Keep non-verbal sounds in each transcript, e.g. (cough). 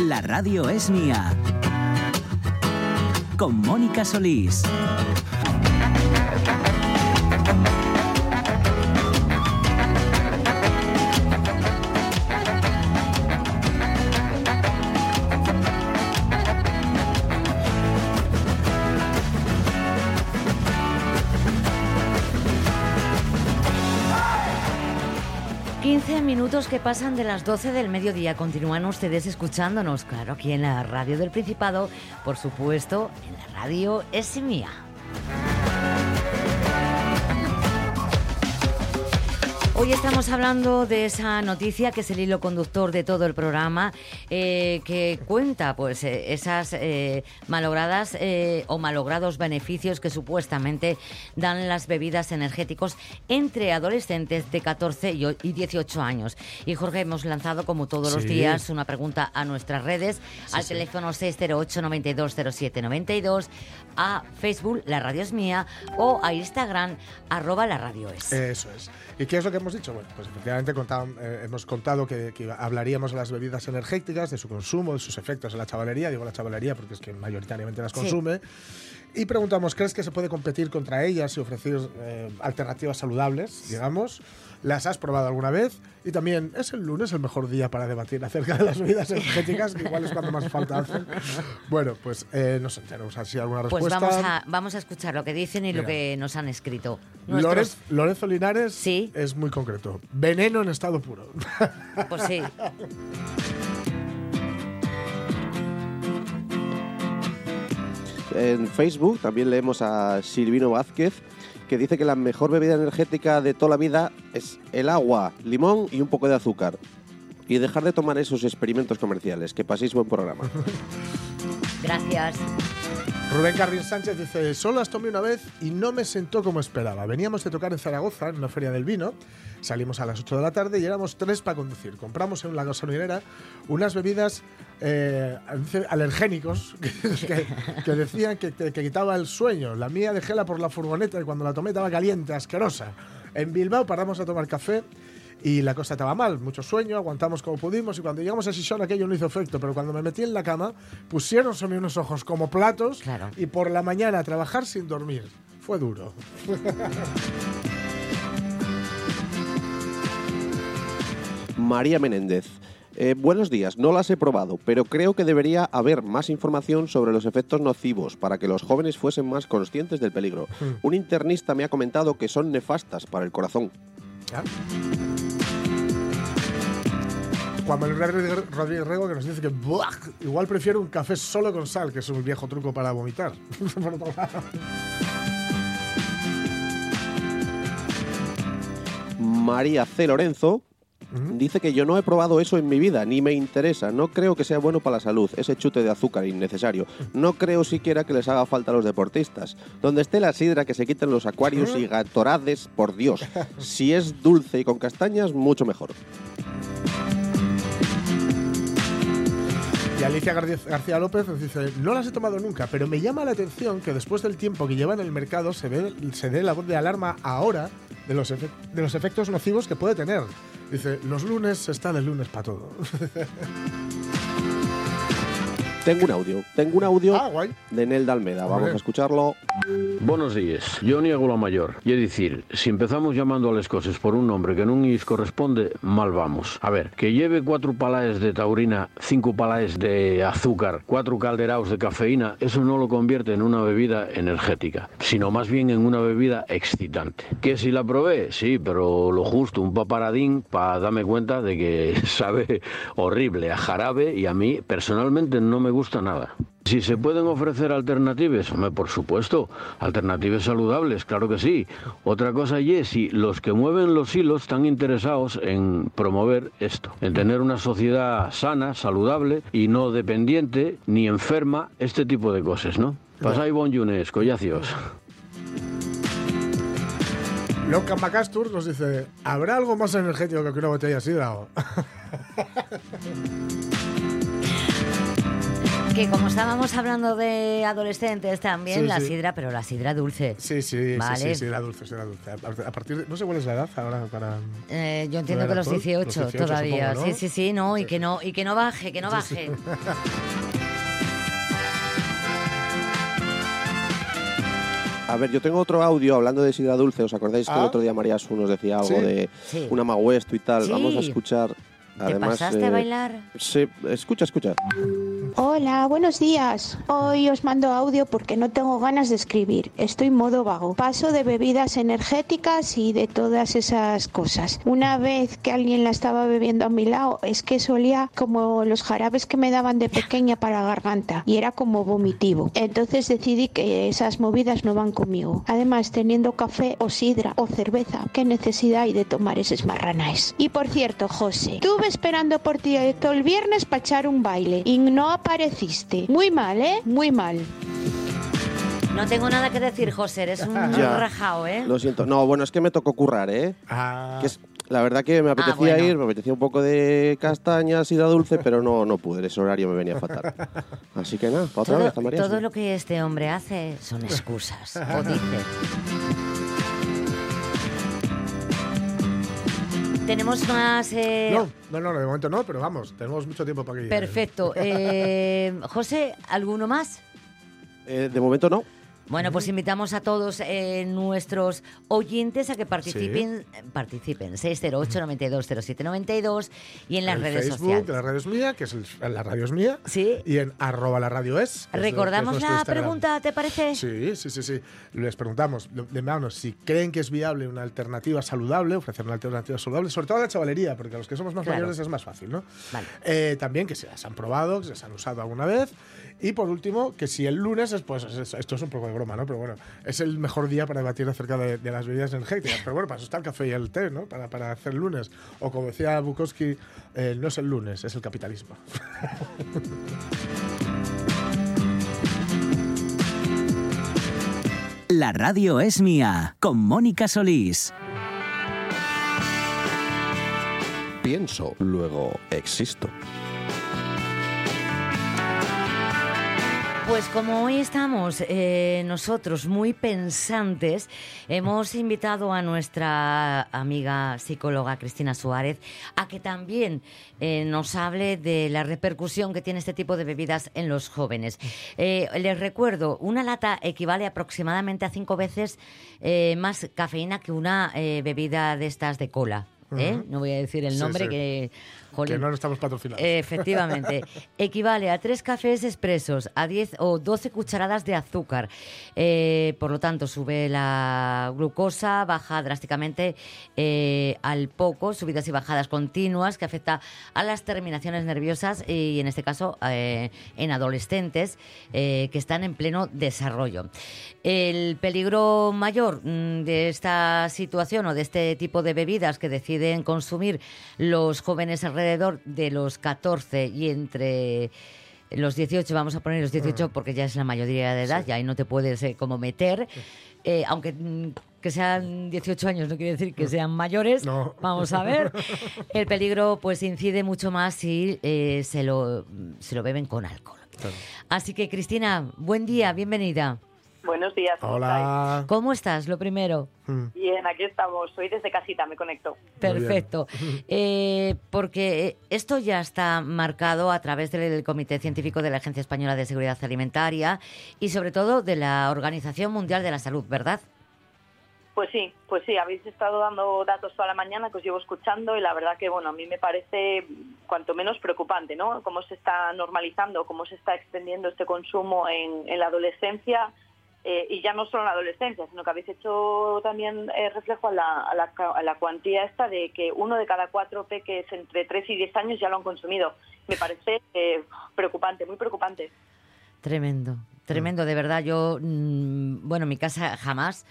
La radio es mía. Con Mónica Solís. Minutos que pasan de las 12 del mediodía. Continúan ustedes escuchándonos, claro, aquí en la radio del Principado, por supuesto, en la radio es Hoy estamos hablando de esa noticia que es el hilo conductor de todo el programa, eh, que cuenta pues eh, esas eh, malogradas o malogrados beneficios que supuestamente dan las bebidas energéticos entre adolescentes de 14 y 18 años. Y Jorge, hemos lanzado como todos los días una pregunta a nuestras redes, al teléfono 608 9207 92, a Facebook, La Radio es Mía, o a Instagram, arroba la radio es. Eso es. ¿Y qué es lo que hemos dicho? Bueno, pues efectivamente eh, hemos contado que, hablaríamos de las bebidas energéticas, de su consumo, de sus efectos en la chavalería. Digo la chavalería porque es que mayoritariamente las consume. Y preguntamos, ¿crees que se puede competir contra ellas y ofrecer eh, alternativas saludables, digamos? ¿Las has probado alguna vez? Y también, ¿es el lunes el mejor día para debatir acerca de las bebidas energéticas? que igual es cuando más falta hacen. Bueno, pues eh, no sé, tenemos así alguna pues respuesta. Pues vamos a, vamos a escuchar lo que dicen y lo que nos han escrito. Lorenzo Linares sí. es muy concreto. Veneno en estado puro. Pues sí. (laughs) En Facebook también leemos a Silvino Vázquez que dice que la mejor bebida energética de toda la vida es el agua, limón y un poco de azúcar. Y dejar de tomar esos experimentos comerciales. Que paséis buen programa. Gracias. Rubén Carrín Sánchez dice, solo las tomé una vez y no me sentó como esperaba. Veníamos de tocar en Zaragoza, en una feria del vino, salimos a las 8 de la tarde y éramos tres para conducir. Compramos en la gasolinera unas bebidas eh, alergénicos (laughs) que, decían que, que, quitaba el sueño. La mía dejéla por la furgoneta y cuando la tomé estaba caliente, asquerosa. En Bilbao paramos a tomar café y la cosa estaba mal, mucho sueño, aguantamos como pudimos y cuando llegamos a Sison aquello no hizo efecto, pero cuando me metí en la cama pusieron sobre unos ojos como platos y por la mañana a trabajar sin dormir. Fue duro. (laughs) María Menéndez. Eh, buenos días, no las he probado, pero creo que debería haber más información sobre los efectos nocivos para que los jóvenes fuesen más conscientes del peligro. Hmm. Un internista me ha comentado que son nefastas para el corazón. Juan Manuel Rodríguez Rego que nos dice que igual prefiero un café solo con sal, que es un viejo truco para vomitar. (laughs) María C. Lorenzo Dice que yo no he probado eso en mi vida, ni me interesa. No creo que sea bueno para la salud, ese chute de azúcar innecesario. No creo siquiera que les haga falta a los deportistas. Donde esté la sidra que se quiten los acuarios y gatorades, por Dios. Si es dulce y con castañas, mucho mejor. Y Alicia García López nos dice, no las he tomado nunca, pero me llama la atención que después del tiempo que lleva en el mercado se, ve, se dé la voz de alarma ahora de los, de los efectos nocivos que puede tener. Dice, los lunes está el lunes para todo. (laughs) Tengo un audio, tengo un audio ah, de Nel Almeda, vamos a escucharlo. Buenos días, yo niego la mayor. Y es decir, si empezamos llamando a las cosas por un nombre que no nos corresponde, mal vamos. A ver, que lleve cuatro palaes de taurina, cinco palaes de azúcar, cuatro calderaos de cafeína, eso no lo convierte en una bebida energética, sino más bien en una bebida excitante. Que si la probé, sí, pero lo justo, un paparadín para darme cuenta de que (laughs) sabe horrible a jarabe y a mí personalmente no me gusta nada. Si se pueden ofrecer alternativas, por supuesto, alternativas saludables, claro que sí. Otra cosa es si los que mueven los hilos están interesados en promover esto, en tener una sociedad sana, saludable y no dependiente ni enferma, este tipo de cosas, ¿no? Pasai bon lunes, collacios. Loca Macastur nos dice, ¿habrá algo más energético que una botella de sidra? (laughs) Que como estábamos hablando de adolescentes también, Sí, la sí. sidra, pero la sidra dulce. Sí, sí, sí, Vale. sí, sí, era dulce, sí, era dulce. A partir de, no sé cuál es la edad ahora para... Eh, yo entiendo ¿No que los alcohol? 18, Los 18 todavía. supongo, ¿no? Sí, sí, sí, no, y que no, y que no baje, que no baje. (laughs) A ver, yo tengo otro audio hablando de sidra dulce. ¿Os acordáis que Ah. el otro día María Su nos decía algo Sí. de Sí. una maguesto y tal? Sí. Vamos a escuchar. ¿Te Además, pasaste a bailar? Sí, escucha, escucha. Hola, buenos días. Hoy os mando audio porque no tengo ganas de escribir. Estoy modo vago. Paso de bebidas energéticas y de todas esas cosas. Una vez que alguien la estaba bebiendo a mi lado, es que solía como los jarabes que me daban de pequeña para la garganta y era como vomitivo. Entonces decidí que esas movidas no van conmigo. Además, teniendo café o sidra o cerveza, ¿qué necesidad hay de tomar esos marranaes? Y por cierto, José, estuve esperando por ti todo el viernes para echar un baile apareciste. Muy mal, ¿eh? Muy mal. No tengo nada que decir, José, eres un (laughs) Ya. rajao, ¿eh? Lo siento. No, bueno, es que me tocó currar, ¿eh? Ah, Que es- la verdad que me apetecía bueno. ir, me apetecía un poco de castañas y de dulce, pero no, no pude, ese horario me venía fatal. Así que nada, para otra Todo, vez, María. todo sí. lo que este hombre hace son excusas, o dice. Tenemos más... eh, no, no, no, de momento no, pero vamos, tenemos mucho tiempo para que llegue. Perfecto. Eh, José, ¿alguno más? Eh, de momento no. Bueno, pues invitamos a todos eh, nuestros oyentes a que participen, participen 608-920792 y en las El redes Facebook, sociales. la radio es mía, que es el- la radio es mía. Sí. Y en arroba la radio es. ¿Recordamos la Instagram. pregunta, te parece? Sí, sí, sí, sí. Les preguntamos, de manos, si creen que es viable una alternativa saludable, ofrecer una alternativa saludable, sobre todo a la chavalería, porque a los que somos más Claro. mayores es más fácil, ¿no? Vale. Eh, también que se las han probado, que se las han usado alguna vez. Y por último, que si el lunes es, pues, es- esto es un poco de broma, ¿no? Pero bueno, es el mejor día para debatir acerca de, de las bebidas energéticas. Pero bueno, para eso está el café y el té, ¿no? Para, para hacer lunes. O como decía Bukowski, eh, no es el lunes, es el capitalismo. (laughs) La radio es mía, con Mónica Solís. Pienso, luego existo. Pues como hoy estamos eh, nosotros muy pensantes, hemos invitado a nuestra amiga psicóloga Cristina Suárez a que también eh, nos hable de la repercusión que tiene este tipo de bebidas en los jóvenes. Eh, les recuerdo, una lata equivale aproximadamente a cinco veces más cafeína que una bebida de estas de cola. ¿Eh? No voy a decir el nombre sí. que... jolín. que no estamos patrocinados. Efectivamente. (laughs) Equivale a tres cafés expresos, a 10 o 12 cucharadas de azúcar. Eh, por lo tanto, sube la glucosa, baja drásticamente eh, al poco, subidas y bajadas continuas que afecta a las terminaciones nerviosas y, en este caso, eh, en adolescentes que están en pleno desarrollo. El peligro mayor mm, de esta situación o de este tipo de bebidas que deciden consumir los jóvenes alrededor de los 14 y entre los 18, vamos a poner los 18 porque ya es la mayoría de edad, ya ahí no te puedes eh, como meter, Eh, aunque mm, que sean 18 años no quiere decir que sean mayores, No. vamos a ver. (laughs) El peligro pues incide mucho más si eh, se, lo, se lo beben con alcohol. Así que Cristina, buen día, bienvenida. Buenos días. ¿cómo estáis? Hola. ¿Cómo estás? Lo primero. Mm. Bien, aquí estamos. Soy desde casita, me conecto. Perfecto. (laughs) Eh, porque eh, esto ya está marcado a través del Comité Científico de la Agencia Española de Seguridad Alimentaria y sobre todo de la Organización Mundial de la Salud, ¿verdad? Pues sí, pues sí, habéis estado dando datos toda la mañana que os llevo escuchando y la verdad que, bueno, a mí me parece cuanto menos preocupante, ¿no? Cómo se está normalizando, cómo se está extendiendo este consumo en, en la adolescencia eh, y ya no solo en la adolescencia, sino que habéis hecho también eh, reflejo a la, a, la, a la cuantía esta de que uno de cada cuatro peques entre 3 y 10 años ya lo han consumido. Me parece eh, preocupante, muy preocupante. Tremendo, tremendo, de verdad. Yo, mm, bueno, en mi casa jamás.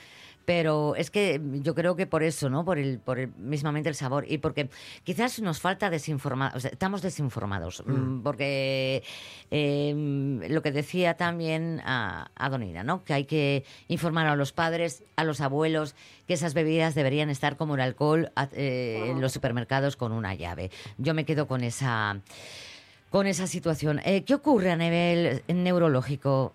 Pero es que yo creo que por eso, ¿no? Por el, por el, mismamente el sabor y porque quizás nos falta desinformar, o sea, estamos desinformados, mm, porque eh, lo que decía también a, a Donina, ¿no? Que hay que informar a los padres, a los abuelos, que esas bebidas deberían estar como el alcohol eh, en los supermercados con una llave. Yo me quedo con esa con esa situación. Eh, ¿Qué ocurre a nivel neurológico?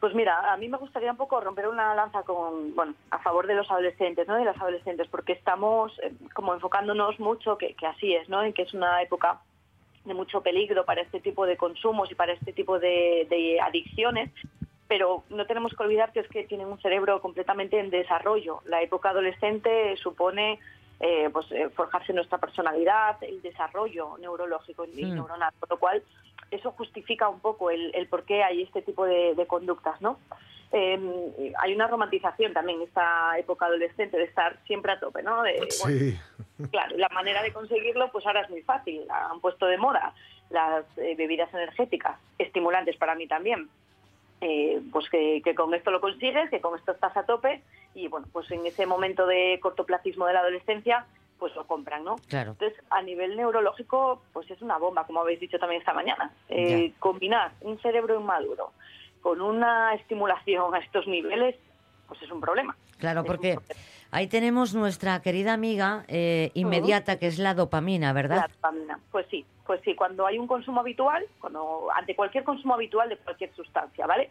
Pues mira, a mí me gustaría un poco romper una lanza con, bueno, a favor de los adolescentes, ¿no? De las adolescentes, porque estamos eh, como enfocándonos mucho, que, que así es, ¿no? En que es una época de mucho peligro para este tipo de consumos y para este tipo de, de adicciones, pero no tenemos que olvidar que es que tienen un cerebro completamente en desarrollo. La época adolescente supone eh, pues eh, forjarse nuestra personalidad, el desarrollo neurológico y Mm. neuronal, por lo cual eso justifica un poco el, el por qué hay este tipo de, de conductas, ¿no? Eh, hay una romantización también en esta época adolescente de estar siempre a tope, ¿no? De, bueno, Sí. Claro, la manera de conseguirlo, pues ahora es muy fácil. Han puesto de moda las eh, bebidas energéticas, estimulantes para mí también. Eh, pues que, que con esto lo consigues, que con esto estás a tope y bueno, pues en ese momento de cortoplacismo de la adolescencia, pues lo compran, ¿no? Claro. Entonces, a nivel neurológico, pues es una bomba, como habéis dicho también esta mañana. Eh, combinar un cerebro inmaduro con una estimulación a estos niveles, pues es un problema. Claro, Es un porque problema. Ahí tenemos nuestra querida amiga eh, inmediata, que es la dopamina, La ¿verdad? dopamina. Pues sí, pues sí, cuando hay un consumo habitual, cuando ante cualquier consumo habitual de cualquier sustancia, ¿vale?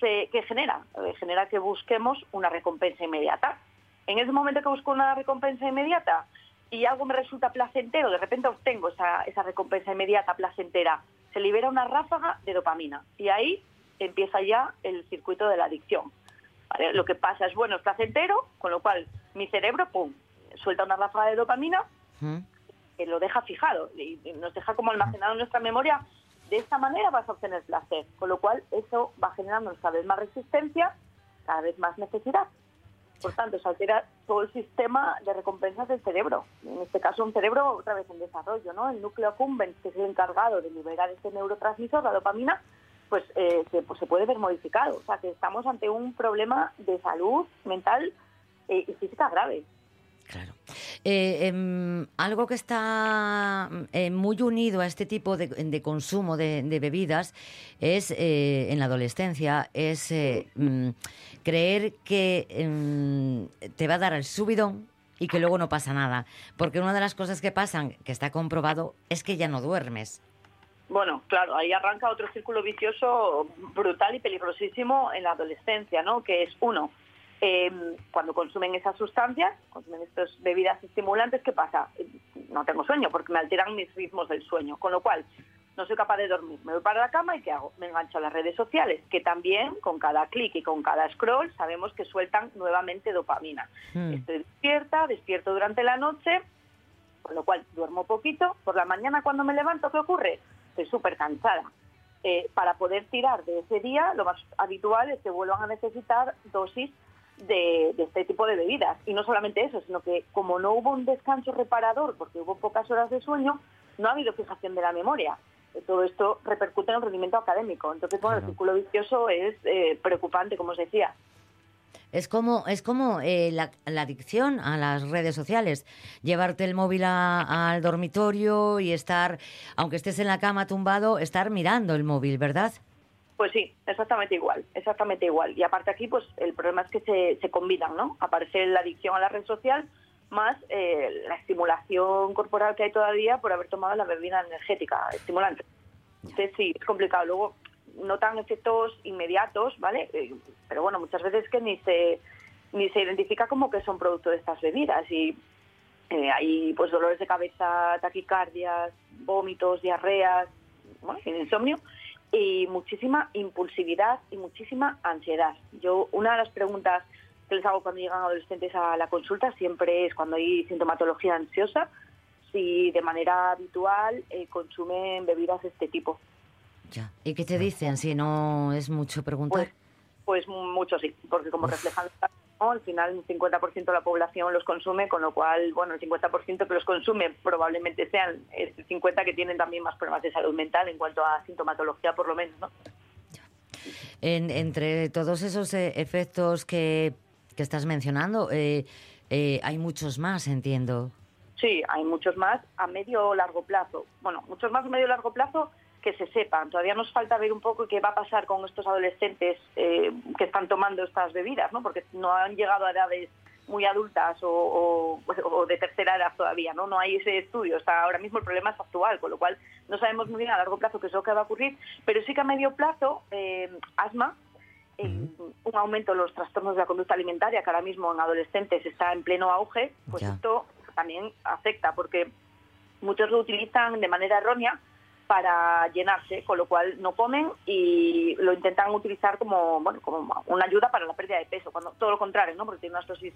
Se, ¿Qué genera? Eh, genera que busquemos una recompensa inmediata. En ese momento que busco una recompensa inmediata y algo me resulta placentero, de repente obtengo esa, esa recompensa inmediata, placentera, se libera una ráfaga de dopamina y ahí empieza ya el circuito de la adicción. ¿Vale? Lo que pasa es, bueno, es placentero, con lo cual mi cerebro, pum, suelta una ráfaga de dopamina ¿Mm? que lo deja fijado y y nos deja como almacenado en nuestra memoria. De esta manera vas a obtener placer, con lo cual eso va generando cada vez más resistencia, cada vez más necesidad. Por tanto, se altera todo el sistema de recompensas del cerebro. En este caso, un cerebro otra vez en desarrollo, ¿no? El núcleo accumbens, que es el encargado de liberar este neurotransmisor, la dopamina, pues, eh, se, pues se puede ver modificado. O sea, que estamos ante un problema de salud mental eh, y física grave. Claro. Eh, em, algo que está eh, muy unido a este tipo de, consumo de, bebidas es en la adolescencia es mm, creer que em, te va a dar el subidón y que luego no pasa nada, porque una de las cosas que pasan, que está comprobado, es que ya no duermes. Bueno, claro, ahí arranca otro círculo vicioso brutal y peligrosísimo en la adolescencia, ¿no? Que es uno, eh, cuando consumen esas sustancias, consumen estas bebidas estimulantes, ¿qué pasa? No tengo sueño porque me alteran mis ritmos del sueño, con lo cual no soy capaz de dormir. Me voy para la cama y ¿qué hago? Me engancho a las redes sociales, que también con cada clic y con cada scroll sabemos que sueltan nuevamente dopamina. Hmm. Estoy despierta, despierto durante la noche, con lo cual duermo poquito. Por la mañana cuando me levanto, ¿qué ocurre? Estoy súper cansada. Eh, para poder tirar de ese día, lo más habitual es que vuelvan a necesitar dosis de, de este tipo de bebidas. Y no solamente eso, sino que como no hubo un descanso reparador, porque hubo pocas horas de sueño, no ha habido fijación de la memoria. Todo esto repercute en el rendimiento académico. Entonces, bueno, Claro. el círculo vicioso es eh, preocupante, como os decía. Es como, es como eh, la, la adicción a las redes sociales. Llevarte el móvil a- al dormitorio y estar, aunque estés en la cama tumbado, estar mirando el móvil, ¿verdad? Pues sí, exactamente igual, exactamente igual. Y aparte aquí, pues el problema es que se, se combinan, ¿no? Aparece la adicción a la red social más eh, la estimulación corporal que hay todavía por haber tomado la bebida energética estimulante. Entonces sí, es complicado. Luego notan efectos inmediatos, ¿vale? Eh, pero bueno, muchas veces que ni se ni se identifica como que son producto de estas bebidas y eh, hay pues dolores de cabeza, taquicardias, vómitos, diarreas, bueno, insomnio y muchísima impulsividad y muchísima ansiedad. Yo una de las preguntas que les hago cuando llegan adolescentes a la consulta siempre es cuando hay sintomatología ansiosa, si de manera habitual eh, consumen bebidas de este tipo. Ya. ¿Y qué te dicen si no es mucho preguntar? Pues, pues mucho sí, porque como reflejan ¿no? al final un 50% de la población los consume, con lo cual, bueno, el 50% que los consume probablemente sean el 50% que tienen también más problemas de salud mental en cuanto a sintomatología, por lo menos, ¿no? En- entre todos esos eh, efectos que, que estás mencionando, eh, eh, hay muchos más, entiendo. Sí, hay muchos más a medio o largo plazo. Bueno, muchos más a medio o largo plazo que se sepan. Todavía nos falta ver un poco qué va a pasar con estos adolescentes eh, que están tomando estas bebidas, ¿no? Porque no han llegado a edades muy adultas o, o, de tercera edad todavía, ¿no? No hay ese estudio, está ahora mismo el problema es actual, con lo cual no sabemos muy bien a largo plazo qué es lo que va a ocurrir, pero sí que a medio plazo, eh, asma, eh, un aumento de los trastornos de la conducta alimentaria, que ahora mismo en adolescentes está en pleno auge, pues esto también afecta, porque muchos lo utilizan de manera errónea para llenarse, con lo cual no comen y lo intentan utilizar como bueno como una ayuda para la pérdida de peso, cuando todo lo contrario, ¿no? porque tiene unas dosis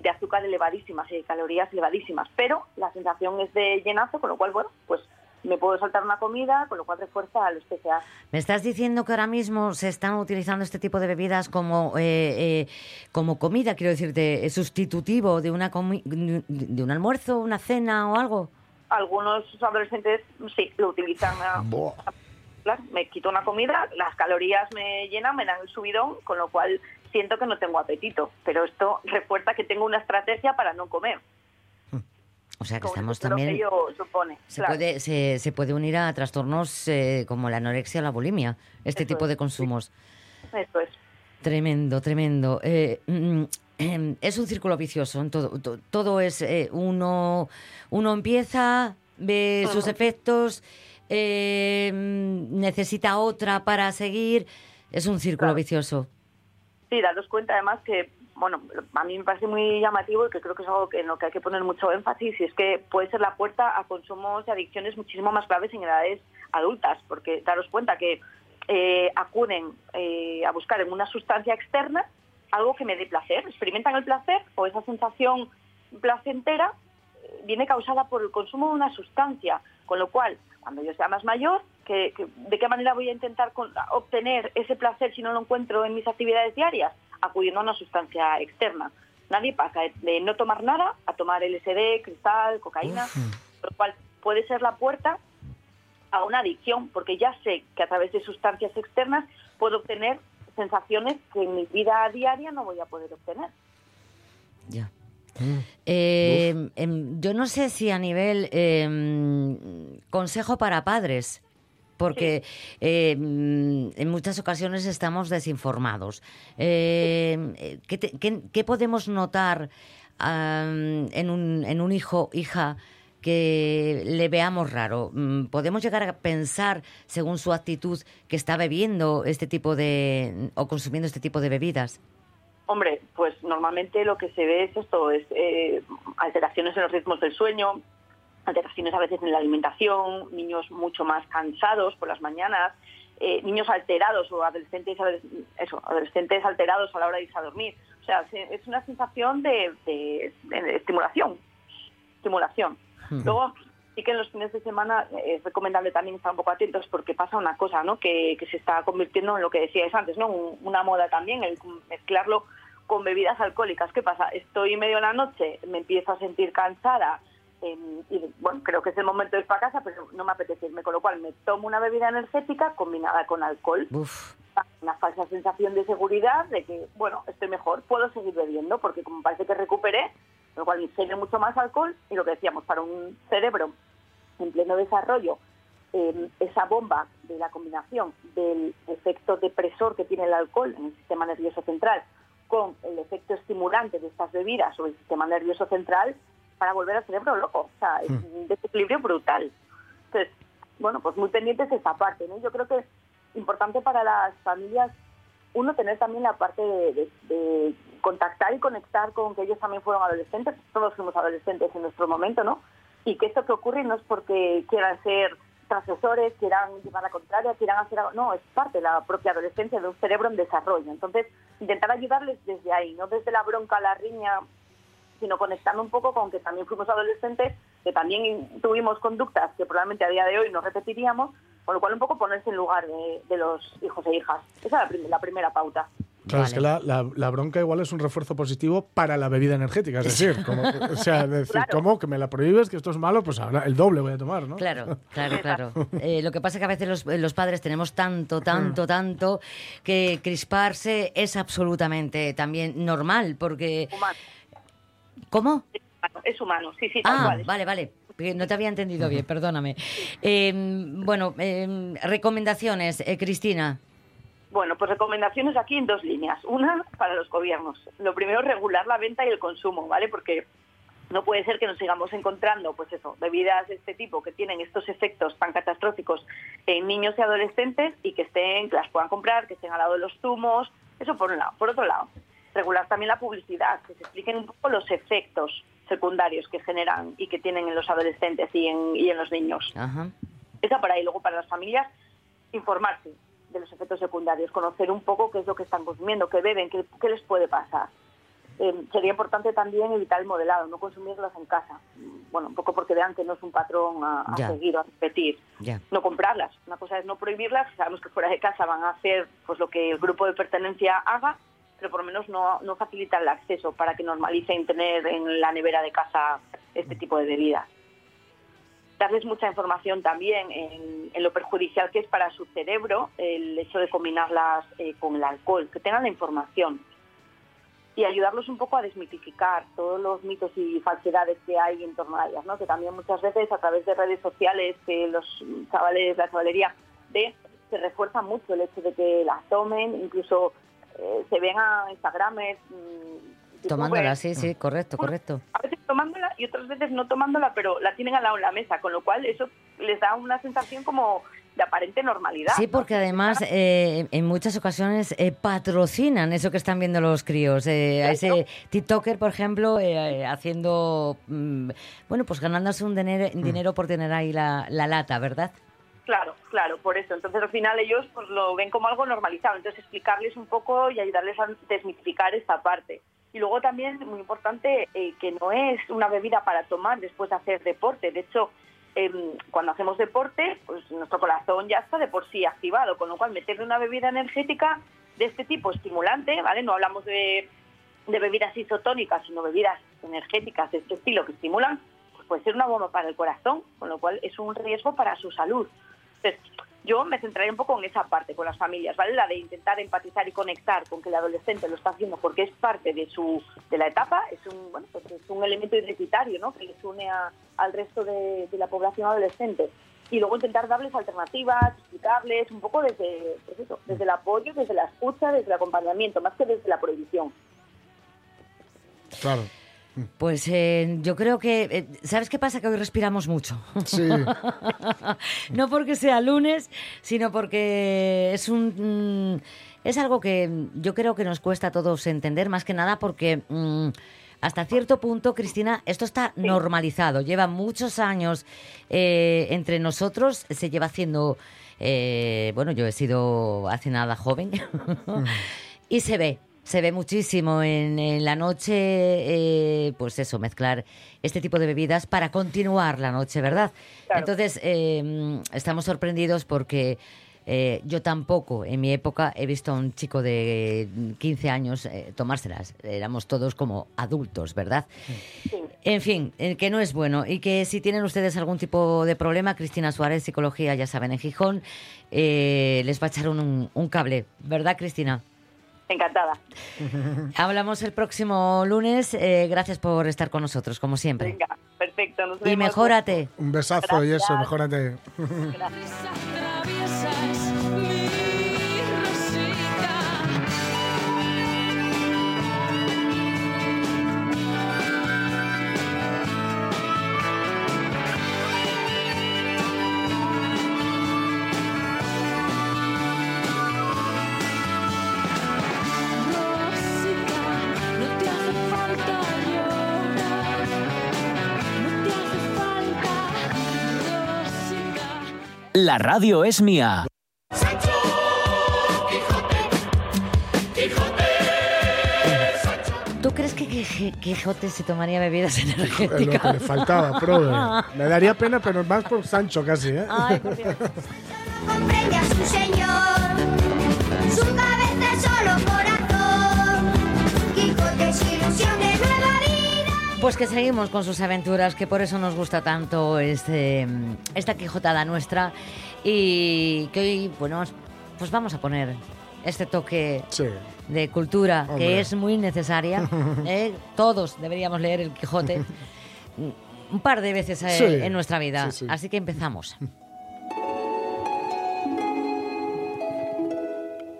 de azúcar elevadísimas y de calorías elevadísimas, pero la sensación es de llenazo, con lo cual, bueno, pues me puedo saltar una comida, con lo cual refuerza los TCA. Me estás diciendo que ahora mismo se están utilizando este tipo de bebidas como, eh, eh, como comida, quiero decirte, sustitutivo de, una de un almuerzo, una cena o algo algunos adolescentes sí lo utilizan. me quito una comida, las calorías me llenan, me dan el subidón, con lo cual siento que no tengo apetito. Pero esto refuerza que tengo una estrategia para no comer. O sea que estamos también. se, puede, se, puede unir a trastornos eh, como la anorexia o la bulimia, este tipo de consumos. Eso es. Tremendo, tremendo. Eh, Em, es un círculo vicioso. Todo, todo, es eh, uno, uno empieza, ve sus efectos, em, necesita otra para seguir. Es un círculo vicioso. Sí, daros cuenta además que, bueno, a mí me parece muy llamativo y que creo que es algo en lo que hay que poner mucho énfasis y es que puede ser la puerta a consumos y adicciones muchísimo más graves en edades adultas, porque daros cuenta que eh, acuden eh, a buscar en una sustancia externa algo que me dé placer, experimentan el placer o esa sensación placentera eh, viene causada por el consumo de una sustancia, con lo cual, cuando yo sea más mayor, ¿de qué manera voy a intentar obtener ese placer si no lo encuentro en mis actividades diarias? Acudiendo a una sustancia externa. Nadie pasa de no tomar nada a tomar LSD, cristal, cocaína, lo cual puede ser la puerta a una adicción, porque ya sé que a través de sustancias externas puedo obtener sensaciones que en mi vida diaria no voy a poder obtener. Ya. Mm. Eh, em, yo no sé si a nivel em, consejo para padres, porque em, en muchas ocasiones estamos desinformados. ¿qué, ¿qué, podemos notar en, un, en un hijo, hija, que le veamos raro. Mm, ¿Podemos llegar a pensar, según su actitud, que está bebiendo este tipo de o consumiendo este tipo de bebidas? Hombre, pues normalmente lo que se ve es esto, es eh, alteraciones en los ritmos del sueño, alteraciones a veces en la alimentación, niños mucho más cansados por las mañanas, eh, niños alterados o adolescentes, eso, adolescentes alterados a la hora de irse a dormir. O sea, es una sensación de, de estimulación, estimulación. Luego, sí que en los fines de semana eh, es recomendable también estar un poco atentos porque pasa una cosa, ¿no? Que, se está convirtiendo en lo que decíais antes, ¿no? una moda también, el mezclarlo con bebidas alcohólicas. ¿Qué pasa? Estoy medio de la noche, me empiezo a sentir cansada em, y, bueno, creo que es el momento de ir para casa, pero no me apetece irme, con lo cual me tomo una bebida energética combinada con alcohol. Una falsa sensación de seguridad de que, bueno, estoy mejor, puedo seguir bebiendo porque como parece que recuperé, lo cual ingiere mucho más alcohol y lo que decíamos, para un cerebro en pleno desarrollo, em, esa bomba de la combinación del efecto depresor que tiene el alcohol en el sistema nervioso central con el efecto estimulante de estas bebidas sobre el sistema nervioso central para volver al cerebro loco. O sea, es hmm. un desequilibrio brutal. Entonces, bueno, pues muy pendientes de esta parte. ¿no? Yo creo que es importante para las familias, uno, tener también la parte de contactar y conectar con que ellos también fueron adolescentes, todos fuimos adolescentes en nuestro momento, ¿no? Y que esto que ocurre no es porque quieran ser transesores, quieran llevar la contraria, quieran hacer algo, no, es parte de la propia adolescencia de un cerebro en desarrollo. Entonces, intentar ayudarles desde ahí, no desde la bronca, la riña, sino conectando un poco con que también fuimos adolescentes, que también tuvimos conductas que probablemente a día de hoy no repetiríamos, con lo cual un poco ponerse en lugar de, los hijos e hijas. Esa es la primera pauta. Claro, es que la, la, bronca igual es un refuerzo positivo para la bebida energética. Es decir, como, (laughs) o sea, decir, ¿cómo? Que me la prohíbes, que esto es malo, pues ahora el doble voy a tomar, ¿no? Claro, claro, claro. (laughs) Eh, lo que pasa es que a veces los, los, padres tenemos tanto, tanto, tanto, que crisparse es absolutamente también normal, porque... Humano. ¿Cómo? Es humano, sí, sí. ah, vale, vale. No te había entendido bien, perdóname. Em, bueno, em, recomendaciones, eh, Cristina. Bueno, pues recomendaciones aquí en dos líneas. Una para los gobiernos. Lo primero, regular la venta y el consumo, ¿vale? Porque no puede ser que nos sigamos encontrando, pues eso, bebidas de este tipo que tienen estos efectos tan catastróficos en niños y adolescentes y que estén, que las puedan comprar, que estén al lado de los zumos. Eso por un lado. Por otro lado, regular también la publicidad, que se expliquen un poco los efectos secundarios que generan y que tienen en los adolescentes y en, y en los niños. Ajá. Esa para ahí. Luego para las familias, informarse de los efectos secundarios, conocer un poco qué es lo que están consumiendo, qué beben, qué, qué les puede pasar. Eh, sería importante también evitar el modelado, no consumirlas en casa. Bueno, un poco porque vean que no es un patrón a, seguir o a repetir. Ya. No comprarlas. Una cosa es no prohibirlas, sabemos que fuera de casa van a hacer pues lo que el grupo de pertenencia haga, pero por lo menos no, no facilitar el acceso para que normalicen tener en la nevera de casa este tipo de bebidas darles mucha información también en, en lo perjudicial que es para su cerebro el hecho de combinarlas eh, con el alcohol, que tengan la información y ayudarlos un poco a desmitificar todos los mitos y falsedades que hay en torno a ellas, ¿no? que también muchas veces a través de redes sociales que los chavales, la chavalería ve, se refuerza mucho el hecho de que las tomen, incluso eh, se ven a Instagramers mm, Tomándola, youtubers, sí, sí, correcto, correcto. a veces tomándola y otras veces no tomándola, pero la tienen al lado en la mesa, con lo cual eso les da una sensación como de aparente normalidad. Sí, porque además eh, en muchas ocasiones eh, patrocinan eso que están viendo los críos. Eh, a ese TikToker, por ejemplo, eh, haciendo, mm, bueno, pues ganándose un dinero, dinero por tener ahí la, la lata, ¿verdad? Claro, claro, por eso. Entonces al final ellos pues lo ven como algo normalizado. Entonces explicarles un poco y ayudarles a desmitificar esta parte. Y luego también, muy importante, eh, que no es una bebida para tomar después de hacer deporte. De hecho, em, cuando hacemos deporte, pues nuestro corazón ya está de por sí activado, con lo cual meterle una bebida energética de este tipo estimulante, ¿vale? No hablamos de, de bebidas isotónicas, sino bebidas energéticas de este estilo que estimulan, pues puede ser una bomba para el corazón, con lo cual es un riesgo para su salud. Entonces, yo me centraré un poco en esa parte con las familias, ¿vale? La de intentar empatizar y conectar con que el adolescente lo está haciendo porque es parte de su de la etapa, es un bueno, pues es un elemento identitario, ¿no? Que les une a- al resto de, la población adolescente. Y luego intentar darles alternativas, explicarles un poco desde, pues eso, desde el apoyo, desde la escucha, desde el acompañamiento, más que desde la prohibición. Claro. Pues eh, yo creo que, eh, ¿sabes qué pasa? Que hoy respiramos mucho. Sí. (laughs) no porque sea lunes, sino porque es un mm, es algo que yo creo que nos cuesta a todos entender, más que nada porque mm, hasta cierto punto, Cristina, esto está normalizado. Lleva muchos años eh, entre nosotros, se lleva haciendo, eh, bueno, yo he sido hace nada joven (laughs) y se ve. Se ve muchísimo en, en la noche, eh, pues eso, mezclar este tipo de bebidas para continuar la noche, ¿verdad? Claro. Entonces, eh, estamos sorprendidos porque eh, yo tampoco en mi época he visto a un chico de 15 años eh, tomárselas. Éramos todos como adultos, ¿verdad? Sí. En fin, que no es bueno y que si tienen ustedes algún tipo de problema, Cristina Suárez, Psicología, ya saben, en Gijón, les va a echar un, un cable, ¿verdad, Cristina? Encantada. Hablamos el próximo lunes. eh, gracias por estar con nosotros, como siempre. Venga, perfecto. Nos Y mejórate. Un besazo y eso, Gracias. mejórate. Atraviesas La radio es mía. ¿Tú crees que Quij- Quijote se tomaría bebidas Es lo que energéticas? le faltaba, prove. (laughs) Me daría pena, pero más por Sancho casi, ¿eh? Ay, por Dios. comprende a su señor, su cabeza solo Pues que seguimos con sus aventuras, que por eso nos gusta tanto este, esta Quijotada nuestra y que hoy, bueno, pues vamos a poner este toque Sí. de cultura Hombre. que es muy necesaria. (laughs) ¿eh? Todos deberíamos leer el Quijote un par de veces eh, Sí, en nuestra vida. sí, sí. Así que empezamos.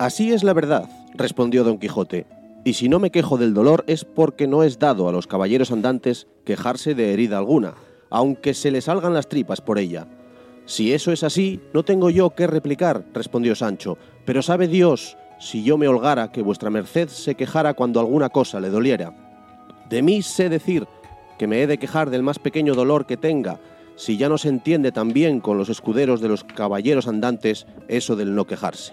Así es la verdad, respondió don Quijote, y si no me quejo del dolor es porque no es dado a los caballeros andantes quejarse de herida alguna, aunque se les salgan las tripas por ella. Si eso es así, no tengo yo qué replicar, respondió Sancho, pero sabe Dios, si yo me holgara que vuestra merced se quejara cuando alguna cosa le doliera. De mí sé decir que me he de quejar del más pequeño dolor que tenga, si ya no se entiende tan bien con los escuderos de los caballeros andantes eso del no quejarse.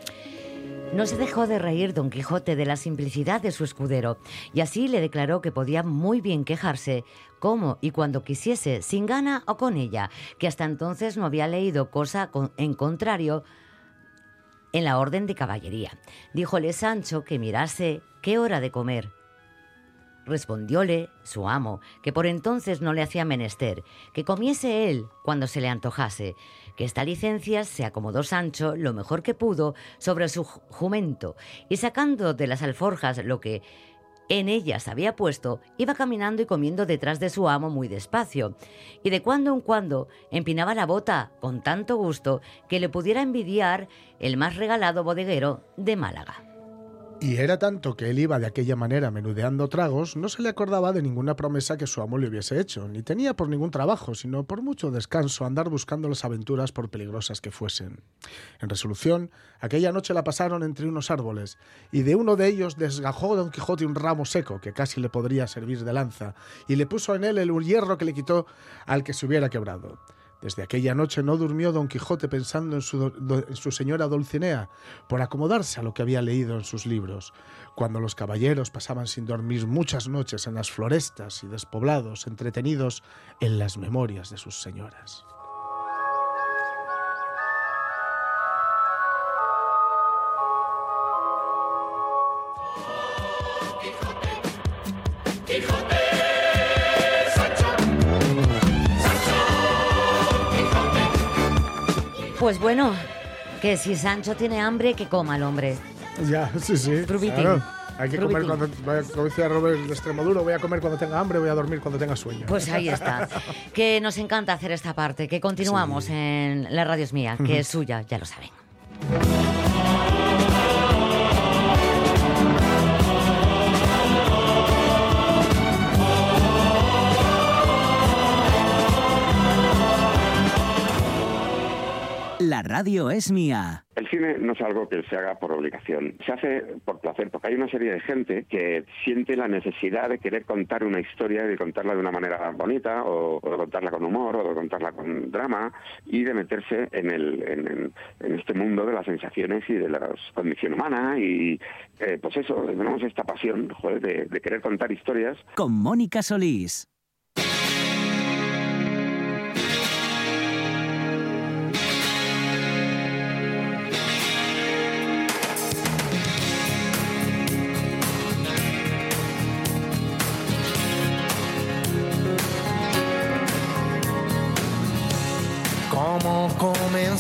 No se dejó de reír don Quijote de la simplicidad de su escudero, y así le declaró que podía muy bien quejarse, como y cuando quisiese, sin gana o con ella, que hasta entonces no había leído cosa en contrario en la orden de caballería. Díjole Sancho que mirase qué hora de comer. Respondióle su amo, que por entonces no le hacía menester, que comiese él cuando se le antojase, que esta licencia se acomodó Sancho lo mejor que pudo sobre su ju- jumento, y sacando de las alforjas lo que en ellas había puesto, iba caminando y comiendo detrás de su amo muy despacio, y de cuando en cuando empinaba la bota con tanto gusto que le pudiera envidiar el más regalado bodeguero de Málaga. Y era tanto que él iba de aquella manera menudeando tragos, no se le acordaba de ninguna promesa que su amo le hubiese hecho, ni tenía por ningún trabajo, sino por mucho descanso andar buscando las aventuras por peligrosas que fuesen. En resolución, aquella noche la pasaron entre unos árboles, y de uno de ellos desgajó don Quijote un ramo seco que casi le podría servir de lanza, y le puso en él el hierro que le quitó al que se hubiera quebrado. Desde aquella noche no durmió don Quijote pensando en su, en su señora Dulcinea, por acomodarse a lo que había leído en sus libros. Cuando los caballeros pasaban sin dormir muchas noches en las florestas y despoblados, entretenidos en las memorias de sus señoras. Pues bueno, que si Sancho tiene hambre, que coma el hombre. Ya, sí, sí. Claro. Hay que comer cuando, como decía Robert de Extremoduro, voy a comer cuando tenga hambre, voy a dormir cuando tenga sueño. Pues ahí está. (laughs) Que nos encanta hacer esta parte, que continuamos en La Radio es Mía, que es suya, ya lo saben. La radio es mía. El cine no es algo que se haga por obligación, se hace por placer, porque hay una serie de gente que siente la necesidad de querer contar una historia y de contarla de una manera bonita, o, o de contarla con humor, o de contarla con drama, y de meterse en, el, en, este mundo de las sensaciones y de la condición humana, y eh, pues eso, tenemos esta pasión joder, de, de querer contar historias Con Mónica Solís.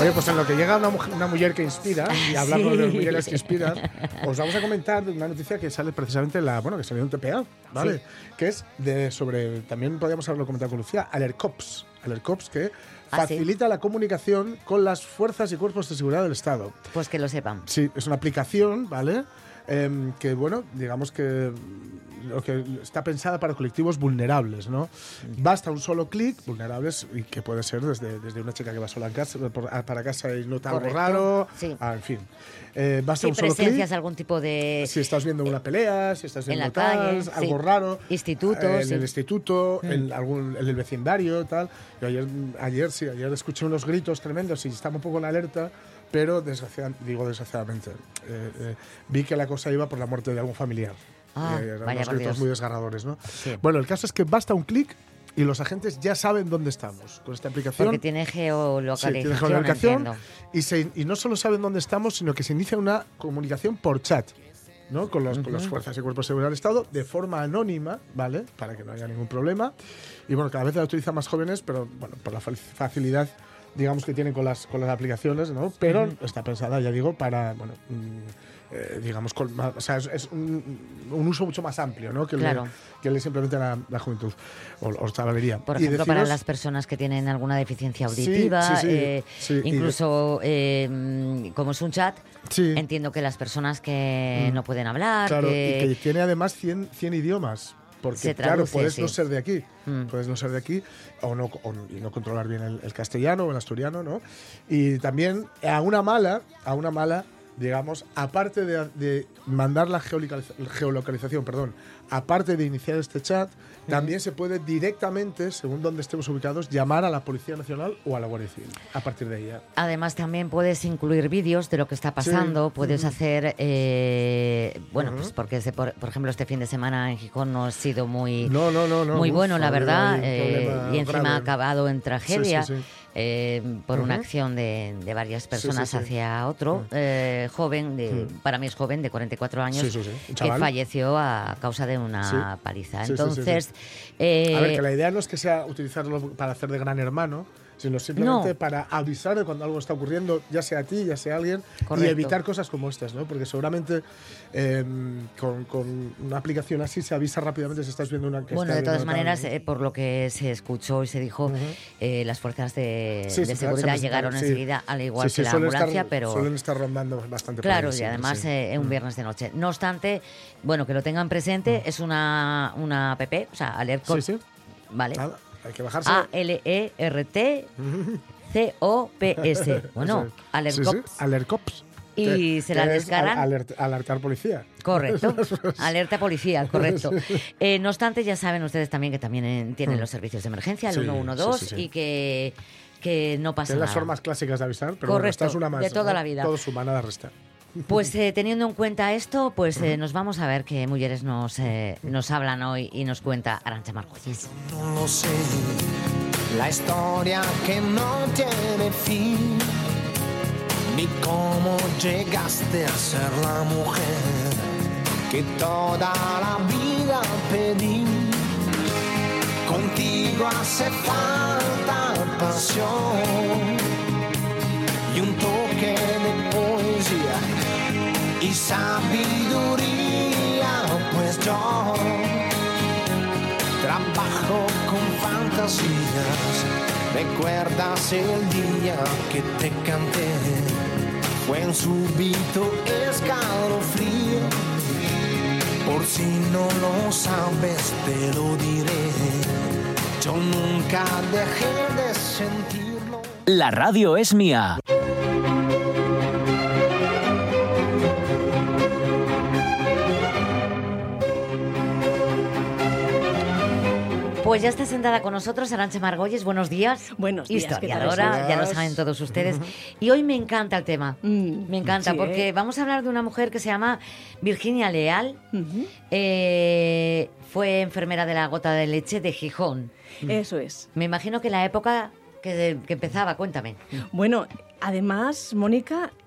Oye, pues en lo que llega una, mujer, una mujer que inspira, y (laughs) hablando Sí. de las mujeres que inspiran, os vamos a comentar una noticia que sale precisamente en la, bueno, que salió en TPA, ¿vale? Sí. Que es de sobre, también podríamos haberlo comentado con Lucía, Alercops. Alercops que Ah, sí. facilita la comunicación con las fuerzas y cuerpos de seguridad del Estado. Pues que lo sepan. Sí, es una aplicación, ¿vale? em, que, bueno, digamos que lo que está pensada para colectivos vulnerables, ¿no? Basta un solo clic, vulnerables, y que puede ser desde, desde una chica que va sola en casa, para casa y nota algo raro, sí. a- en fin. Eh, basta Sí, un solo clic. algún tipo de... Si estás viendo una pelea, si estás En viendo la tal, calle, algo sí. raro. Institutos, eh, En sí. el instituto, Mm. en, algún, en el vecindario, tal. Yo ayer, ayer sí, ayer escuché unos gritos tremendos y estaba un poco en alerta, pero desgraciadamente, digo desgraciadamente, eh, eh, vi que la cosa iba por la muerte de algún familiar. Ah, Eh, eran vaya unos gritos muy desgarradores, ¿no? Sí. Bueno, el caso es que basta un clic y los agentes ya saben dónde estamos con esta aplicación. Porque tiene Sí, geolocalización, tiene geolocalización y, se- y no solo saben dónde estamos, sino que se inicia una comunicación por chat. ¿no? Con, los, con las fuerzas y cuerpos de seguridad del Estado de forma anónima, ¿vale? Para que no haya ningún problema. Y bueno, cada vez la utilizan más jóvenes, pero bueno, por la fa- facilidad, digamos, que tienen con las, con las aplicaciones, ¿no? Pero Ujú. está pensada, ya digo, para, bueno, mm, eh, digamos, con o sea, es, es un, un uso mucho más amplio, ¿no? Que, Claro. que el de simplemente la, la juventud o, o chavalería. Por ejemplo, para las personas que tienen alguna deficiencia auditiva, sí, sí, eh, incluso eh, como es un chat, entiendo que las personas que Mm. no pueden hablar, Claro, que, y que tiene además 100, 100 idiomas. Porque, Se claro, puedes sí. no ser de aquí. Mm. Puedes no ser de aquí o no, o- y no controlar bien el, el castellano o el asturiano, ¿no? Y también a una mala, a una mala, digamos, aparte de, de mandar la geolocaliza- geolocalización, perdón, aparte de iniciar este chat, también se puede directamente, según donde estemos ubicados, llamar a la Policía Nacional o a la Guardia Civil. A partir de ahí ya. Además, también puedes incluir vídeos de lo que está pasando. Sí. Puedes hacer, eh, bueno, pues porque este, por, por ejemplo este fin de semana en Gijón no ha sido muy, No, no, no, muy bueno, la verdad, eh, y encima grave. ha acabado en tragedia. Sí, sí, sí. Eh, por una acción de, de varias personas sí. hacia otro eh, joven, de, Mm. para mí es joven, de 44 años, que falleció a causa de una paliza. Entonces, eh, A ver, que la idea no es que sea utilizarlo para hacer de gran hermano, sino simplemente No. para avisar de cuando algo está ocurriendo, ya sea a ti, ya sea a alguien, Correcto. y evitar cosas como estas, ¿no? Porque seguramente eh, con, con una aplicación así se avisa rápidamente si estás viendo una que Bueno, de todas maneras, eh, por lo que se escuchó y se dijo, eh, las fuerzas de, Sí, de sí, se seguridad llegaron sí. enseguida, al igual Sí, que la ambulancia, estar- pero... Suelen estar rondando bastante por Claro, ahí y además eh, un Mm. viernes de noche. No obstante, bueno, que lo tengan presente, es una, una app, o sea, Alert Sí, sí. ¿vale? Nada, hay que bajarse. A-L-E-R-T-C-O-P-S. (laughs) Bueno. Alert Sí, sí, Cops. Alert Cops. Y Que- se la que es descargan. al- alert- alertar policía. Correcto. (laughs) Alerta policía, (laughs) correcto. Eh, no obstante, ya saben ustedes también que también eh, tienen Mm. los servicios de emergencia, el Sí, 112, sí, sí, sí. y que, que no pasa las nada. formas clásicas de avisar, pero bueno, Correcto, esta es una más. de toda ¿no? la vida. Todo suma, nada resta. Pues eh, teniendo en cuenta esto, pues eh, nos vamos a ver qué mujeres nos, eh, nos hablan hoy y nos cuenta Arancha Margolles. No lo sé, la historia que no tiene fin, ni cómo llegaste a ser la mujer que toda la vida pedí. Contigo hace falta pasión sabiduría, pues yo trabajo con fantasías. ¿Recuerdas el día que te canté? Fue un súbito escalofrío. Por si no lo sabes, te lo diré. Yo nunca dejé de sentirlo. La radio es mía. Pues ya está sentada con nosotros Arancha Margolles. Buenos días. Buenos días, ¿qué tal Historiadora, ya lo saben todos ustedes. Y hoy me encanta el tema. Mm, Me encanta sí, porque ¿eh? vamos a hablar de una mujer que se llama Virginia Leal. Eh, fue enfermera de la gota de leche de Gijón. Eso es. Me imagino que la época que, que empezaba, cuéntame. Bueno, además, Mónica, mm,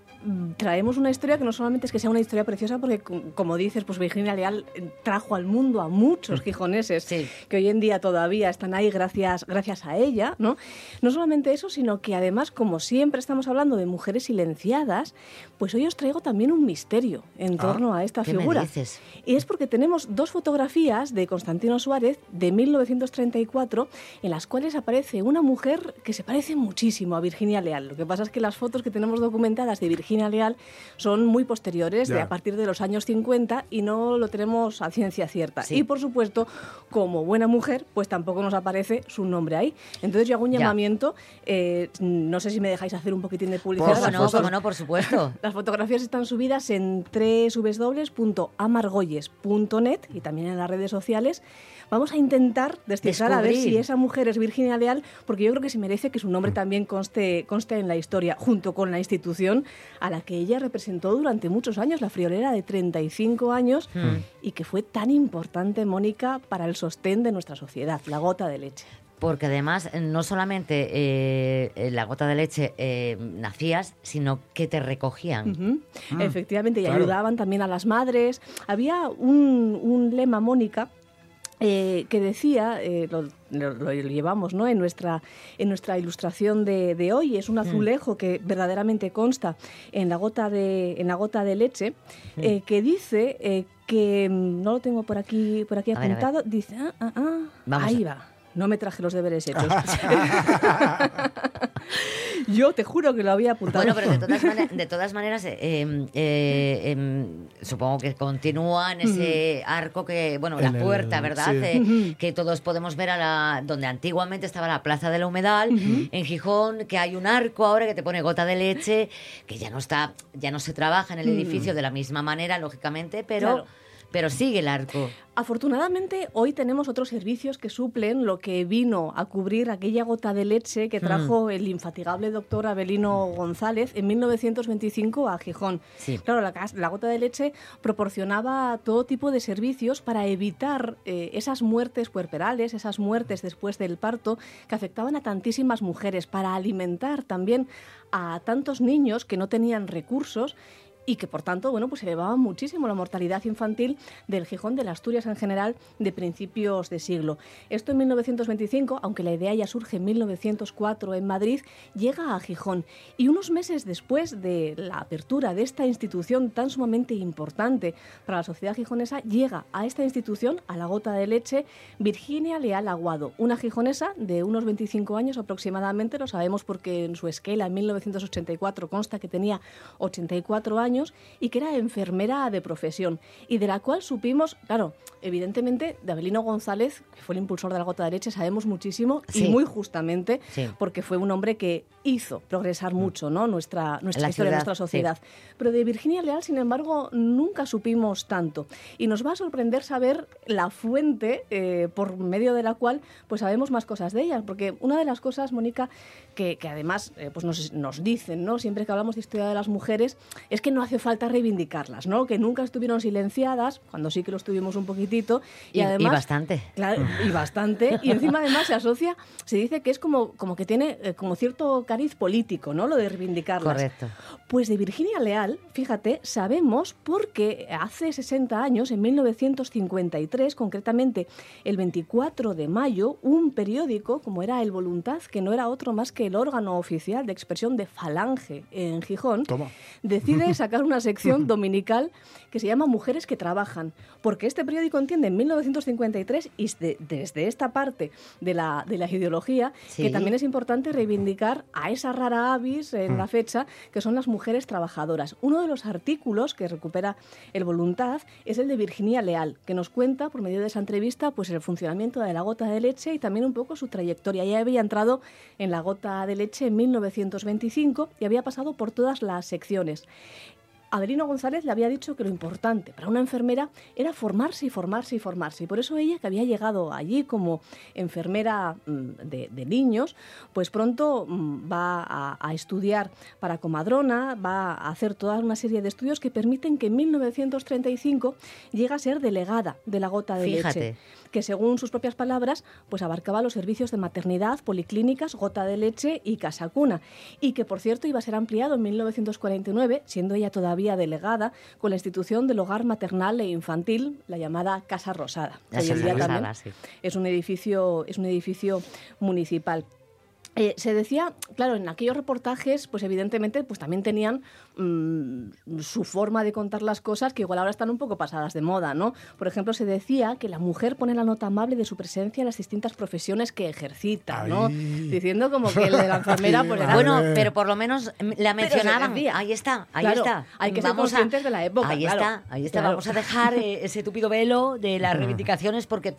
traemos una historia que no solamente es que sea una historia preciosa, porque co- como dices, pues Virginia Leal eh, trajo al mundo a muchos gijoneses que hoy en día todavía están ahí gracias, gracias a ella, ¿no? No solamente eso, sino que además, como siempre estamos hablando de mujeres silenciadas, pues hoy os traigo también un misterio en Ah, torno a esta ¿qué me figura. dices? Y es porque tenemos dos fotografías de Constantino Suárez de 1934 en las cuales aparece una mujer que se parece muchísimo a Virginia Leal. Lo que pasa es que las fotos que tenemos documentadas de Virginia Virginia Leal son muy posteriores, de a partir de los años 50 y no lo tenemos a ciencia cierta. Sí. Y por supuesto, como buena mujer, pues tampoco nos aparece su nombre ahí. Entonces yo hago un llamamiento, eh, no sé si me dejáis hacer un poquitín de publicidad. ¿Cómo Las no? ¿Cómo no? Por supuesto. (laughs) las fotografías están subidas en www.amargolles.net y también en las redes sociales. Vamos a intentar descifrar a ver si esa mujer es Virginia Leal, porque yo creo que se merece que su nombre también conste, conste en la historia, junto con la institución a la que ella representó durante muchos años, la friolera de 35 años, Hmm. y que fue tan importante, Mónica, para el sostén de nuestra sociedad, la gota de leche. Porque además, no solamente eh, la gota de leche eh, nacías, sino que te recogían. Mm, Efectivamente, y claro. ayudaban también a las madres. Había un, un lema, Mónica, eh, que decía, eh, lo, lo- lo llevamos ¿no? en, nuestra, en nuestra ilustración de, de hoy, es un azulejo que verdaderamente consta en la gota de, en la gota de leche, eh, que dice eh, que, mm, no lo tengo por aquí, por aquí apuntado, dice, ah, ah, ah, ahí va. No me traje los deberes hechos. (laughs) Yo te juro que lo había apuntado. Bueno, pero de todas, de todas maneras, eh, eh, eh, em, supongo que continúa en ese arco que, bueno, la el- puerta, ¿verdad? sí. Eh, que todos podemos ver a la, donde antiguamente estaba la Plaza de la Humedal, en Gijón, que hay un arco ahora que te pone gota de leche, que ya no está, ya no se trabaja en el Mm. edificio de la misma manera, lógicamente, pero, Claro. Pero sigue el arco. Afortunadamente, hoy tenemos otros servicios que suplen lo que vino a cubrir aquella gota de leche que Hmm. trajo el infatigable doctor Abelino González en 1925 a Gijón. Sí. Claro, la, gota de leche proporcionaba todo tipo de servicios para evitar eh, esas muertes puerperales, esas muertes después del parto que afectaban a tantísimas mujeres, para alimentar también a tantos niños que no tenían recursos y que por tanto, bueno, pues elevaba muchísimo la mortalidad infantil del Gijón de las Asturias en general de principios de siglo. Esto en 1925, aunque la idea ya surge en 1904 en Madrid, llega a Gijón y unos meses después de la apertura de esta institución tan sumamente importante para la sociedad gijonesa, llega a esta institución, a la gota de leche, Virginia Leal Aguado, una gijonesa de unos 25 años aproximadamente, lo sabemos porque en su esquela en 1984 consta que tenía 84 años y que era enfermera de profesión y de la cual supimos, claro, evidentemente de Abelino González, que fue el impulsor de la gota de leche, sabemos muchísimo Sí. y muy justamente Sí. porque fue un hombre que hizo progresar mucho ¿no? nuestra, nuestra La historia, ciudad, nuestra sí. sociedad. Pero de Virginia Leal, sin embargo, nunca supimos tanto. Y nos va a sorprender saber la fuente eh, por medio de la cual pues sabemos más cosas de ella. Porque una de las cosas, Mónica, que, que además eh, pues nos, nos dicen, ¿no? siempre que hablamos de historia de las mujeres, es que no hace falta reivindicarlas, ¿no? que nunca estuvieron silenciadas, cuando sí que lo estuvimos un poquitito. Y, Y- y además, bastante. Claro, y (laughs) bastante. Y encima además se asocia, se dice que es como, como que tiene eh, como cierto cariz político, ¿no? Lo de reivindicarlas. Correcto. Pues de Virginia Leal, fíjate, sabemos porque hace 60 años, en 1953, concretamente el 24 de mayo, un periódico, como era El Voluntad, que no era otro más que el órgano oficial de expresión de Falange en Gijón, Toma. decide sacar (laughs) una sección dominical que se llama Mujeres que Trabajan, porque este periódico entiende en 1953 y de- desde esta parte de la, de la ideología Sí. que también es importante reivindicar a esa rara avis en la fecha que son las mujeres trabajadoras. Uno de los artículos que recupera el Voluntad es el de Virginia Leal, que nos cuenta por medio de esa entrevista pues el funcionamiento de la gota de leche y también un poco su trayectoria. Ella había entrado en la gota de leche en 1925 y había pasado por todas las secciones. Adelino González le había dicho que lo importante para una enfermera era formarse y formarse y formarse. Y por eso ella, que había llegado allí como enfermera mm, de, niños, pues pronto mm, va a, estudiar para comadrona, va a hacer toda una serie de estudios que permiten que en 1935 llegue a ser delegada de la gota de leche que según sus propias palabras, pues abarcaba los servicios de maternidad, policlínicas, gota de leche y casa cuna. Y que, por cierto, iba a ser ampliado en 1949, siendo ella todavía delegada, con la institución del hogar maternal e infantil, la llamada Casa Rosada. que La hoy en Casa día Rosada, también sí. es un edificio, es un edificio municipal. Eh, se decía, claro, en aquellos reportajes, pues evidentemente, pues también tenían mm, su forma de contar las cosas que igual ahora están un poco pasadas de moda, ¿no? Por ejemplo, se decía que la mujer pone la nota amable de su presencia en las distintas profesiones que ejercita, ¿no? Ay. Diciendo como que el de la enfermera (laughs) pues era Bueno, pero por lo menos la mencionaban. Ahí está, ahí Claro, está. hay que ser Vamos a- conscientes de la época, Ahí claro. está, ahí está. Claro. Vamos a dejar eh, ese tupido velo de las reivindicaciones porque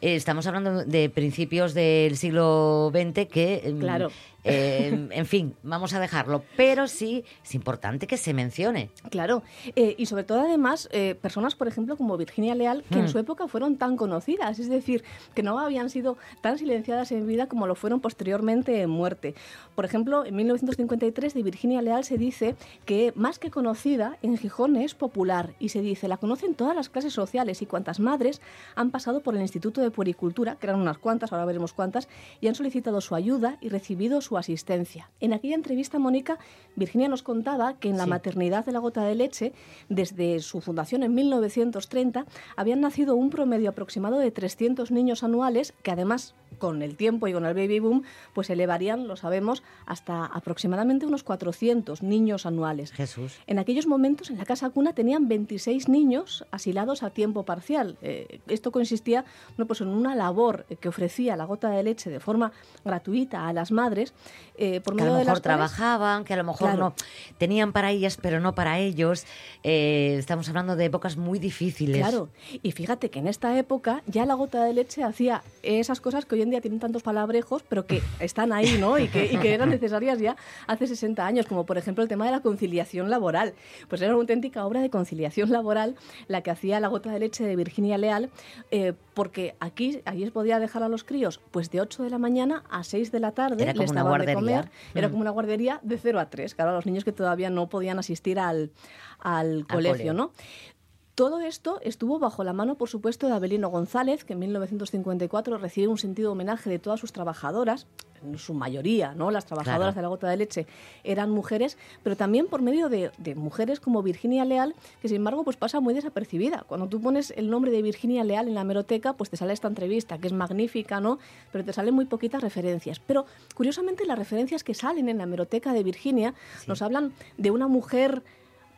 eh, estamos hablando de principios del siglo XX que... mm, Claro. Eh, en fin, vamos a dejarlo. Pero sí es importante que se mencione. Claro, eh, y sobre todo además eh, personas, por ejemplo, como Virginia Leal, que en Mm. su época fueron tan conocidas, es decir, que no habían sido tan silenciadas en vida como lo fueron posteriormente en muerte. Por ejemplo, en 1953 de Virginia Leal se dice que más que conocida, en Gijón es popular y se dice, la conocen todas las clases sociales y cuantas madres han pasado por el Instituto de Puericultura, que eran unas cuantas, ahora veremos cuántas, y han solicitado su ayuda y recibido su asistencia. En aquella entrevista, Mónica, Virginia nos contaba que en la Sí. maternidad de la gota de leche, desde su fundación en 1930, habían nacido un promedio aproximado de 300 niños anuales, que además con el tiempo y con el baby boom, pues elevarían, lo sabemos, hasta aproximadamente unos 400 niños anuales. Jesús. En aquellos momentos, en la casa cuna tenían 26 niños asilados a tiempo parcial. Eh, esto consistía bueno, pues en una labor que ofrecía la gota de leche de forma gratuita a las madres, eh, por Que a lo de mejor las trabajaban, que a lo mejor Claro. no tenían para ellas, pero no para ellos. Eh, estamos hablando de épocas muy difíciles. Claro, y fíjate que en esta época ya la gota de leche hacía esas cosas que hoy en día tienen tantos palabrejos, pero que (laughs) están ahí, ¿no? Y que, y que eran necesarias ya hace 60 años, como por ejemplo el tema de la conciliación laboral. Pues era una auténtica obra de conciliación laboral la que hacía la gota de leche de Virginia Leal, eh, porque aquí, allí se podía dejar a los críos pues de 8 de la mañana a 6 de la tarde, Era como les una daban de guardería. comer, era Mm. como una guardería de 0 a 3, claro, a los niños que todavía no podían asistir al, al colegio, cole. ¿no? Todo esto estuvo bajo la mano, por supuesto, de Abelino González, que en 1954 recibe un sentido homenaje de todas sus trabajadoras, en su mayoría, ¿no? Las trabajadoras Claro. de la gota de leche eran mujeres, pero también por medio de, de mujeres como Virginia Leal, que sin embargo pues pasa muy desapercibida. Cuando tú pones el nombre de Virginia Leal en la hemeroteca, pues te sale esta entrevista, que es magnífica, ¿no? Pero te salen muy poquitas referencias. Pero curiosamente las referencias que salen en la hemeroteca de Virginia nos hablan de una mujer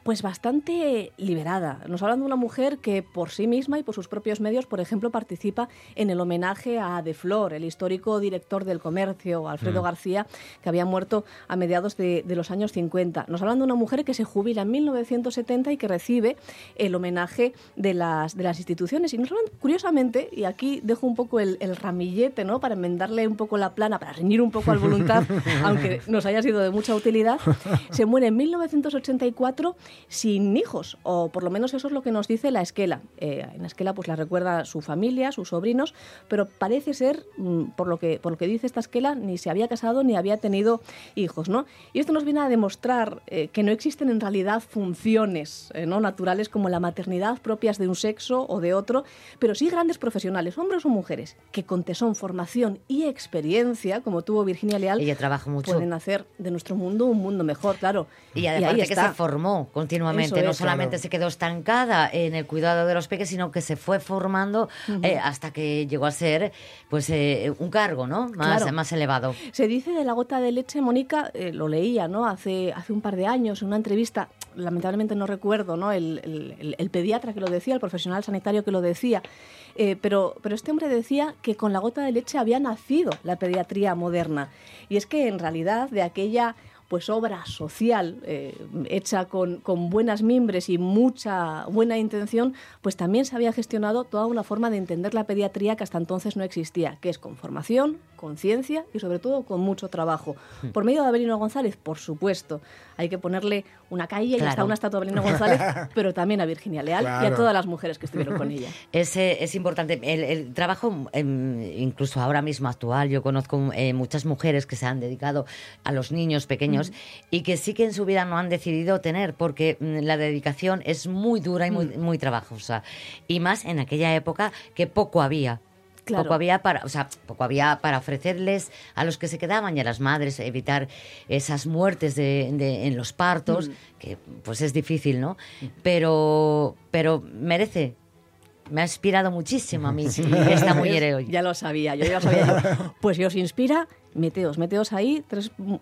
pues bastante liberada. Nos hablan de una mujer que por sí misma y por sus propios medios, por ejemplo, participa en el homenaje a De Flor, el histórico director del comercio, Alfredo Mm. García, que había muerto a mediados de, de los años 50. Nos hablan de una mujer que se jubila en 1970 y que recibe el homenaje de las, de las instituciones. Y nos hablan, curiosamente, y aquí dejo un poco el, el ramillete, ¿no? Para enmendarle un poco la plana, para reñir un poco al voluntad, (laughs) aunque nos haya sido de mucha utilidad, se muere en 1984 sin hijos, o por lo menos eso es lo que nos dice la esquela. Eh, en la esquela pues la recuerda su familia, sus sobrinos, pero parece ser, mm, por lo que, por lo que dice esta esquela, ni se había casado ni había tenido hijos, ¿no? Y esto nos viene a demostrar eh, que no existen en realidad funciones eh, ¿no? naturales como la maternidad propias de un sexo o de otro, pero sí grandes profesionales, hombres o mujeres, que con tesón, formación y experiencia, como tuvo Virginia Leal, Ella trabaja mucho. pueden hacer de nuestro mundo un mundo mejor, claro. Y además de que está. se formó continuamente, no solamente claro. se quedó estancada en el cuidado de los peques, sino que se fue formando eh, hasta que llegó a ser pues eh, un cargo ¿no? más, Claro. más elevado. Se dice de la gota de leche, Mónica, eh, lo leía, ¿no? Hace, hace un par de años en una entrevista, lamentablemente no recuerdo, ¿no? El, el- el- pediatra que lo decía, el profesional sanitario que lo decía, pero, pero este hombre decía que con la gota de leche había nacido la pediatría moderna. Y es que en realidad de aquella pues obra social eh, hecha con, con buenas mimbres y mucha buena intención, pues también se había gestionado toda una forma de entender la pediatría que hasta entonces no existía, que es con formación, con ciencia y sobre todo con mucho trabajo. Hmm. Por medio de Abelino González, por supuesto, hay que ponerle una calle y hasta una estatua a Abelino González, (laughs) pero también a Virginia Leal y a todas las mujeres que estuvieron con ella. (laughs) Es, eh, es importante. El, el trabajo, em, incluso ahora mismo actual, yo conozco eh, muchas mujeres que se han dedicado a los niños pequeños y que sí que en su vida no han decidido tener, porque mm, la dedicación es muy dura y muy, muy trabajosa. Y más en aquella época que poco había. Claro. Poco había para, o sea, poco había para ofrecerles a los que se quedaban y a las madres evitar esas muertes de, de- en los partos, Mm. que pues es difícil, ¿no? Pero, pero merece. Me ha inspirado muchísimo a mí esta mujer (laughs) hoy. Ya lo sabía, yo ya lo sabía. yo. Pues si os inspira, Meteos, meteos ahí,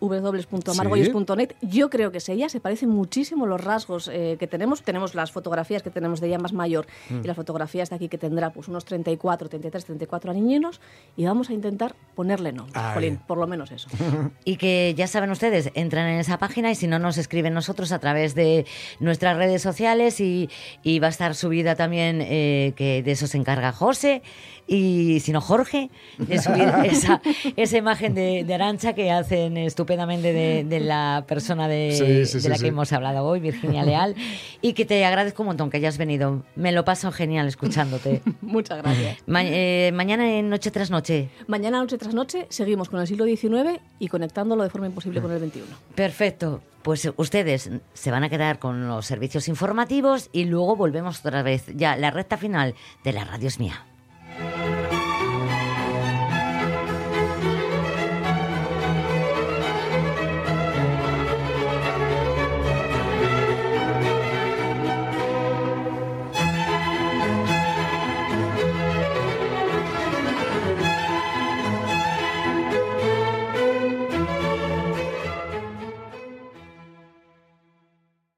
www.amargoyes.net. Yo creo que es ella, se parecen muchísimo los rasgos eh, que tenemos. Tenemos las fotografías que tenemos de ella más mayor Mm. y las fotografías de aquí que tendrá pues unos 34, 33, 34 niños y vamos a intentar ponerle nombre. Jolín, por lo menos eso. (laughs) Y que ya saben ustedes, entran en esa página y si no nos escriben nosotros a través de nuestras redes sociales y, y va a estar subida también, eh, que de eso se encarga José y si no Jorge, de subir (laughs) esa, esa imagen de, de Arancha que hacen estupendamente de, de la persona de, Sí, sí, de sí, la que hemos hablado hoy, Virginia Leal, y que te agradezco un montón que hayas venido. Me lo paso genial escuchándote. (laughs) Muchas gracias. Ma- eh, mañana en Noche tras Noche. Mañana, noche tras noche, seguimos con el siglo XIX y conectándolo de forma imposible con el XXI. Perfecto. Pues ustedes se van a quedar con los servicios informativos y luego volvemos otra vez. Ya, la recta final de la radio es mía.